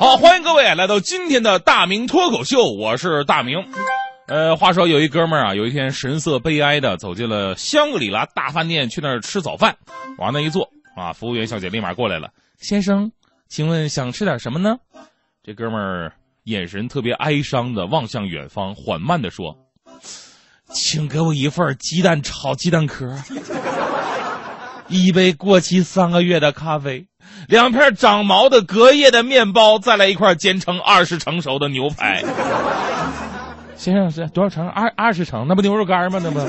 好，欢迎各位来到今天的大明脱口秀，我是大明。呃，话说有一哥们儿啊，有一天神色悲哀的走进了香格里拉大饭店，去那儿吃早饭。往那一坐啊，服务员小姐立马过来了，先生，请问想吃点什么呢？这哥们儿眼神特别哀伤的望向远方，缓慢的说：“请给我一份鸡蛋炒鸡蛋壳，一杯过期三个月的咖啡。”两片长毛的隔夜的面包，再来一块煎成二十成熟的牛排。先生是多少成？二二十成？那不牛肉干吗？那不。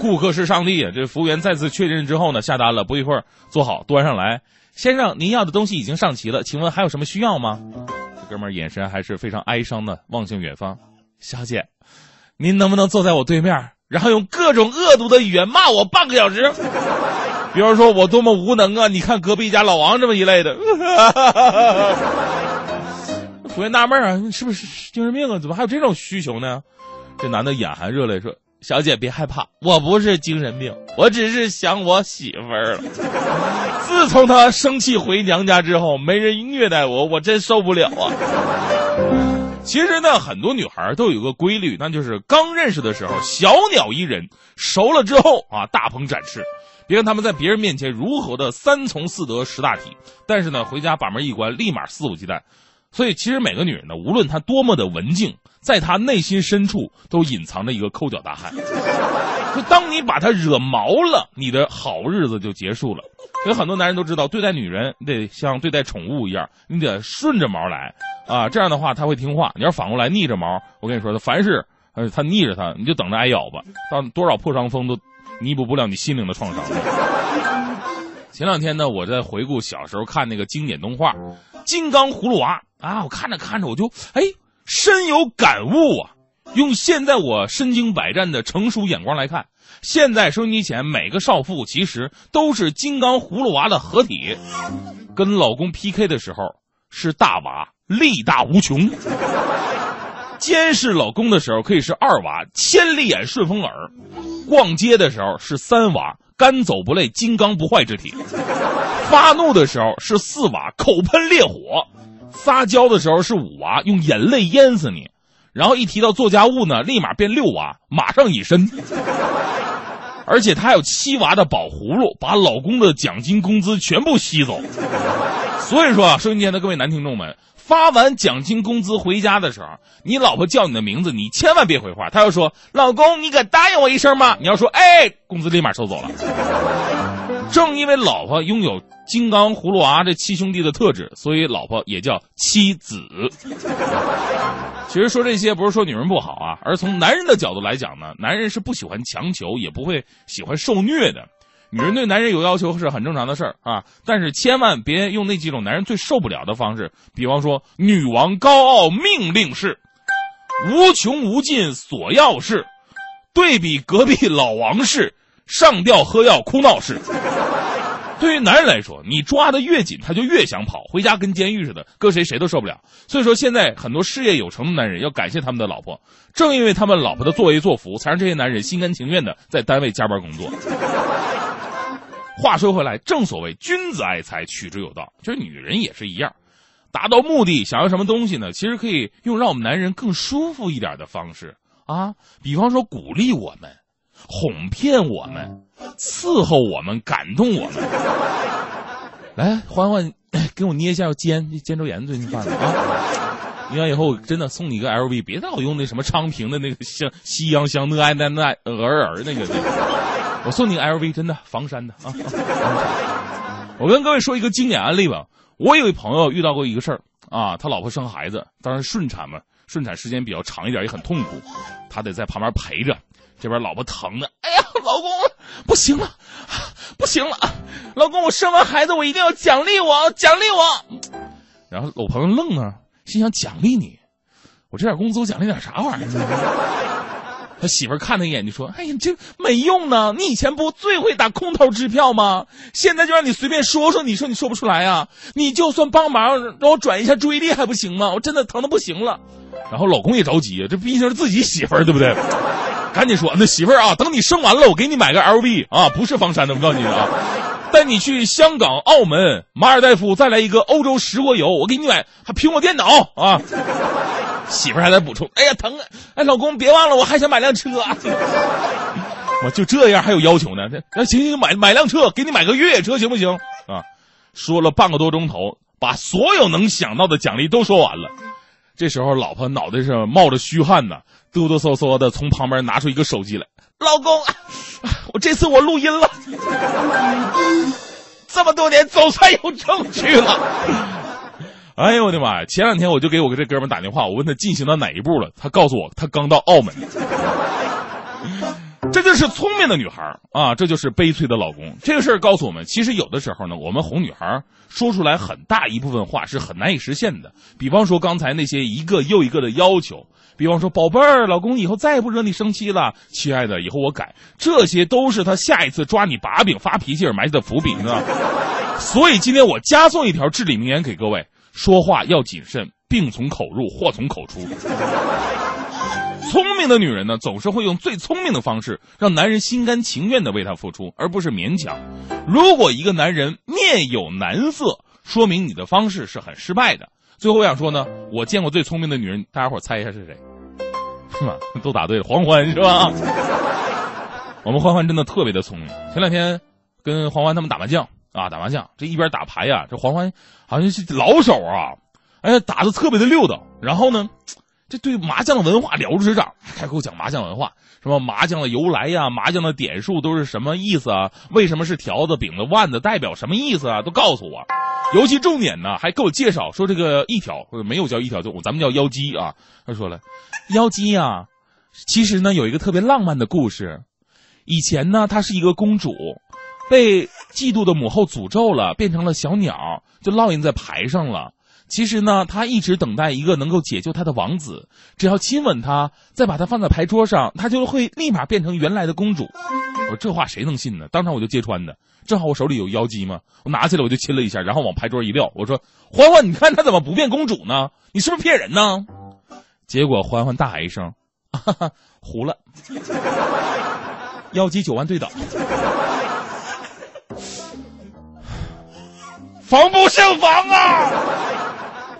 顾客是上帝啊！这服务员再次确认之后呢，下单了。不一会儿做好，端上来。先生，您要的东西已经上齐了，请问还有什么需要吗？这哥们儿眼神还是非常哀伤的，望向远方。小姐，您能不能坐在我对面，然后用各种恶毒的语言骂我半个小时？比方说，我多么无能啊！你看隔壁家老王这么一类的，服务员纳闷啊，你是不是精神病啊？怎么还有这种需求呢？这男的眼含热泪说：“小姐别害怕，我不是精神病，我只是想我媳妇儿了。自从他生气回娘家之后，没人虐待我，我真受不了啊。”其实呢，很多女孩都有个规律，那就是刚认识的时候小鸟依人，熟了之后啊大鹏展翅。别看他们在别人面前如何的三从四德识大体，但是呢，回家把门一关，立马肆无忌惮。所以，其实每个女人呢，无论她多么的文静，在她内心深处都隐藏着一个抠脚大汉。就当你把她惹毛了，你的好日子就结束了。所以很多男人都知道，对待女人你得像对待宠物一样，你得顺着毛来啊，这样的话她会听话。你要反过来逆着毛，我跟你说，她凡是呃她逆着她，你就等着挨咬吧。到多少破伤风都。弥补不了你心灵的创伤。前两天呢，我在回顾小时候看那个经典动画《金刚葫芦娃》啊，我看着看着我就哎深有感悟啊。用现在我身经百战的成熟眼光来看，现在收音机前每个少妇其实都是金刚葫芦娃的合体。跟老公 PK 的时候是大娃，力大无穷；监视老公的时候可以是二娃，千里眼顺风耳。逛街的时候是三娃，干走不累，金刚不坏之体；发怒的时候是四娃，口喷烈火；撒娇的时候是五娃，用眼泪淹死你；然后一提到做家务呢，立马变六娃，马上隐身。而且他还有七娃的宝葫芦，把老公的奖金工资全部吸走。所以说啊，收音机前的各位男听众们。发完奖金工资回家的时候，你老婆叫你的名字，你千万别回话。她要说：“老公，你敢答应我一声吗？”你要说：“哎，工资立马收走了。”正因为老婆拥有金刚葫芦娃这七兄弟的特质，所以老婆也叫妻子。其实说这些不是说女人不好啊，而从男人的角度来讲呢，男人是不喜欢强求，也不会喜欢受虐的。女人对男人有要求是很正常的事儿啊，但是千万别用那几种男人最受不了的方式，比方说女王高傲命令式，无穷无尽索要式，对比隔壁老王式，上吊喝药哭闹式。对于男人来说，你抓的越紧，他就越想跑，回家跟监狱似的，搁谁谁都受不了。所以说，现在很多事业有成的男人要感谢他们的老婆，正因为他们老婆的作威作福，才让这些男人心甘情愿的在单位加班工作。话说回来，正所谓君子爱财，取之有道。就是女人也是一样，达到目的，想要什么东西呢？其实可以用让我们男人更舒服一点的方式啊，比方说鼓励我们，哄骗我们，伺候我们，感动我们。来，欢欢，给我捏一下肩，肩周炎最近犯了啊！捏完以后真的送你一个 LV，别老用那什么昌平的那个香西洋香奈奈奈鹅儿那个。我送你个 LV，真的防山的啊！我跟各位说一个经典案例吧。我有一朋友遇到过一个事儿啊，他老婆生孩子，当然顺产嘛，顺产时间比较长一点，也很痛苦，他得在旁边陪着。这边老婆疼的，哎呀，老公不行了，不行了，老公，我生完孩子我一定要奖励我，奖励我。然后我朋友愣了，心想奖励你，我这点工资我奖励点啥玩意儿？他媳妇看他一眼，就说：“哎呀，这没用呢！你以前不最会打空头支票吗？现在就让你随便说说，你说你说不出来啊？你就算帮忙让我转一下注意力还不行吗？我真的疼的不行了。”然后老公也着急，这毕竟是自己媳妇儿，对不对？赶紧说：“那媳妇儿啊，等你生完了，我给你买个 LV 啊，不是房山的，我告诉你啊。”带你去香港、澳门、马尔代夫，再来一个欧洲十国游，我给你买还苹果电脑啊！媳妇儿还在补充，哎呀疼啊！哎，老公别忘了，我还想买辆车。我就这样还有要求呢？那行行，买买辆车，给你买个越野车行不行？啊，说了半个多钟头，把所有能想到的奖励都说完了。这时候，老婆脑袋上冒着虚汗呢，哆哆嗦嗦的从旁边拿出一个手机来，老公，我这次我录音了，这么多年总算有证据了。哎呦我的妈呀！前两天我就给我这哥们打电话，我问他进行到哪一步了，他告诉我他刚到澳门。这就是聪明的女孩啊，这就是悲催的老公。这个事儿告诉我们，其实有的时候呢，我们哄女孩说出来很大一部分话是很难以实现的。比方说刚才那些一个又一个的要求，比方说宝贝儿，老公以后再也不惹你生气了，亲爱的，以后我改，这些都是他下一次抓你把柄发脾气而埋下的伏笔呢。所以今天我加送一条至理名言给各位。说话要谨慎，病从口入，祸从口出。聪明的女人呢，总是会用最聪明的方式，让男人心甘情愿的为她付出，而不是勉强。如果一个男人面有难色，说明你的方式是很失败的。最后我想说呢，我见过最聪明的女人，大家伙猜一下是谁？是吧？都答对了，黄欢是吧？我们欢欢真的特别的聪明。前两天跟黄欢他们打麻将。啊，打麻将这一边打牌呀，这黄欢好像是老手啊，哎，打的特别的溜的。然后呢，这对麻将的文化了如指掌，开口讲麻将文化，什么麻将的由来呀，麻将的点数都是什么意思啊？为什么是条子、饼子、腕子，代表什么意思啊？都告诉我。尤其重点呢，还给我介绍说这个一条或者没有叫一条，就咱们叫妖姬啊。他说了，妖姬呀，其实呢有一个特别浪漫的故事。以前呢，她是一个公主。被嫉妒的母后诅咒了，变成了小鸟，就烙印在牌上了。其实呢，她一直等待一个能够解救她的王子，只要亲吻他，再把他放在牌桌上，她就会立马变成原来的公主。我说这话谁能信呢？当场我就揭穿的。正好我手里有妖姬嘛，我拿起来我就亲了一下，然后往牌桌一撂，我说：“欢欢，你看她怎么不变公主呢？你是不是骗人呢？”结果欢欢大喊一声：“哈哈，糊了！妖姬九万对倒。”防不胜防啊！